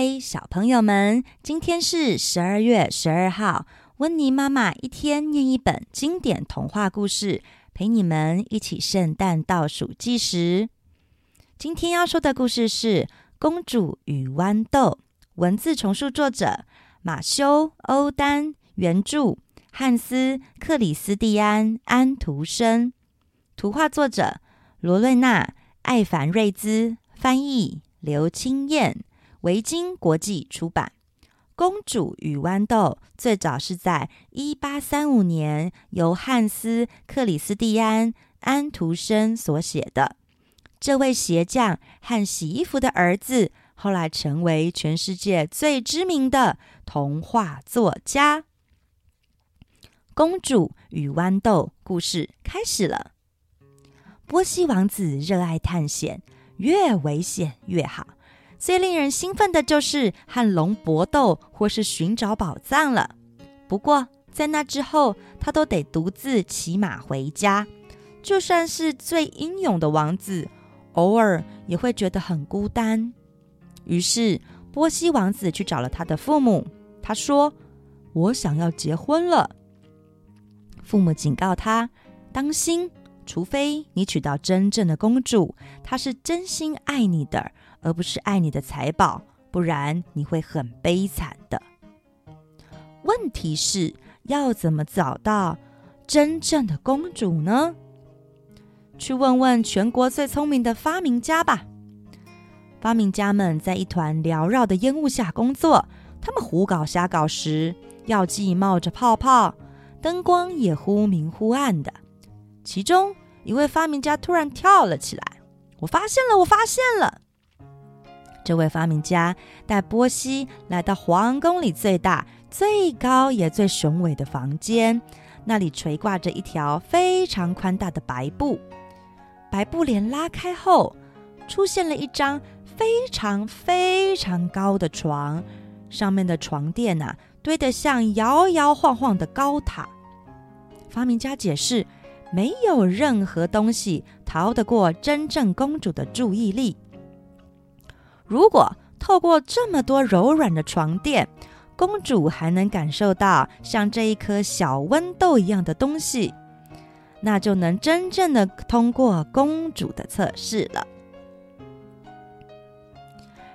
嗨，小朋友们，今天是十二月十二号。温妮妈妈一天念一本经典童话故事，陪你们一起圣诞倒数计时。今天要说的故事是《公主与豌豆》，文字重述作者马修·欧丹，原著汉斯·克里斯蒂安·安徒生，图画作者罗瑞娜·艾凡瑞兹，翻译刘清燕。维京国际出版，《公主与豌豆》最早是在一八三五年由汉斯·克里斯蒂安·安徒生所写的。这位鞋匠和洗衣服的儿子后来成为全世界最知名的童话作家。《公主与豌豆》故事开始了。波西王子热爱探险，越危险越好。最令人兴奋的就是和龙搏斗或是寻找宝藏了。不过，在那之后，他都得独自骑马回家。就算是最英勇的王子，偶尔也会觉得很孤单。于是，波西王子去找了他的父母。他说：“我想要结婚了。”父母警告他：“当心，除非你娶到真正的公主，她是真心爱你的。”而不是爱你的财宝，不然你会很悲惨的。问题是要怎么找到真正的公主呢？去问问全国最聪明的发明家吧。发明家们在一团缭绕的烟雾下工作，他们胡搞瞎搞时，药剂冒着泡泡，灯光也忽明忽暗的。其中一位发明家突然跳了起来：“我发现了！我发现了！”这位发明家带波西来到皇宫里最大、最高也最雄伟的房间，那里垂挂着一条非常宽大的白布。白布帘拉开后，出现了一张非常非常高的床，上面的床垫呐、堆得像摇摇晃晃的高塔。发明家解释：没有任何东西逃得过真正公主的注意力。如果透过这么多柔软的床垫，公主还能感受到像这一颗小豌豆一样的东西，那就能真正的通过公主的测试了。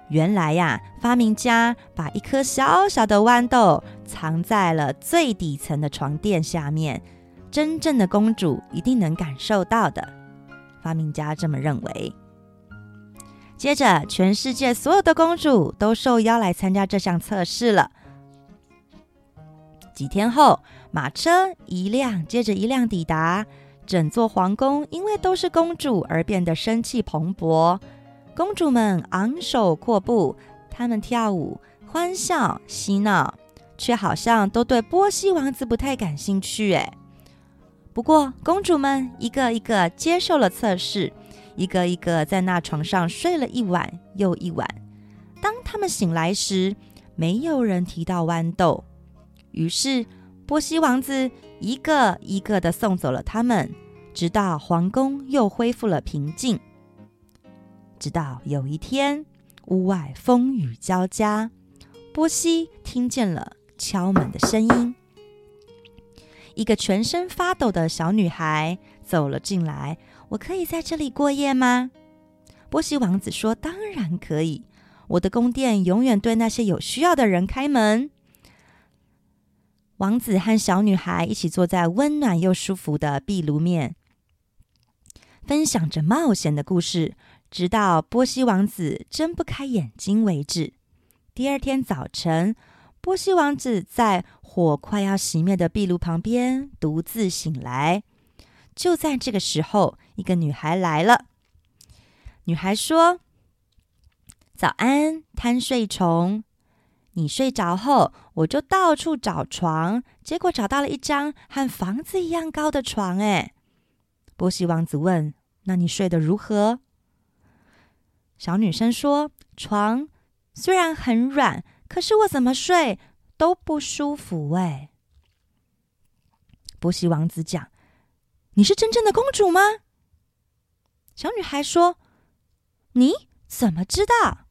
原来呀，发明家把一颗小小的豌豆藏在了最底层的床垫下面，真正的公主一定能感受到的。发明家这么认为。接着，全世界所有的公主都受邀来参加这项测试了。几天后，马车一辆接着一辆抵达，整座皇宫因为都是公主而变得生气蓬勃。公主们昂首阔步，她们跳舞、欢笑、嬉闹，却好像都对波西王子不太感兴趣。哎，不过公主们一个一个接受了测试。一个一个在那床上睡了一晚又一晚。当他们醒来时，没有人提到豌豆。于是，波西王子一个一个的送走了他们，直到皇宫又恢复了平静。直到有一天，屋外风雨交加，波西听见了敲门的声音。一个全身发抖的小女孩走了进来。我可以在这里过夜吗？波西王子说：“当然可以，我的宫殿永远对那些有需要的人开门。”王子和小女孩一起坐在温暖又舒服的壁炉面，分享着冒险的故事，直到波西王子睁不开眼睛为止。第二天早晨，波西王子在火快要熄灭的壁炉旁边独自醒来。就在这个时候，一个女孩来了。女孩说：“早安，贪睡虫！你睡着后，我就到处找床，结果找到了一张和房子一样高的床。”哎，波西王子问：“那你睡得如何？”小女生说：“床虽然很软，可是我怎么睡都不舒服。”哎，波西王子讲。你是真正的公主吗？小女孩说：“你怎么知道？”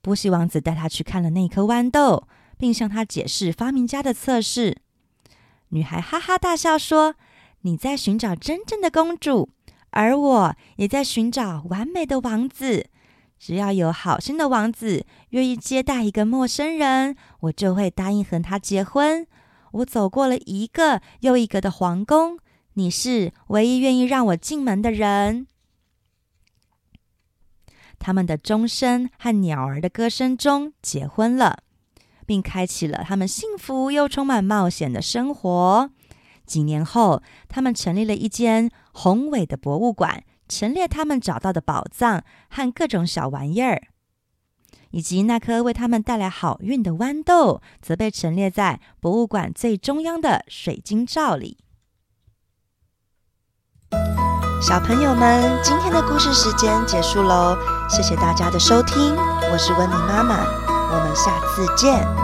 波西王子带她去看了那颗豌豆，并向她解释发明家的测试。女孩哈哈大笑说：“你在寻找真正的公主，而我也在寻找完美的王子。只要有好心的王子愿意接待一个陌生人，我就会答应和他结婚。我走过了一个又一个的皇宫，你是唯一愿意让我进门的人。”他们的钟声和鸟儿的歌声中结婚了。并开启了他们幸福又充满冒险的生活。几年后，他们成立了一间宏伟的博物馆，陈列他们找到的宝藏和各种小玩意儿，以及那颗为他们带来好运的豌豆，则被陈列在博物馆最中央的水晶罩里。小朋友们，今天的故事时间结束喽，谢谢大家的收听，我是温妮妈妈。我们下次见。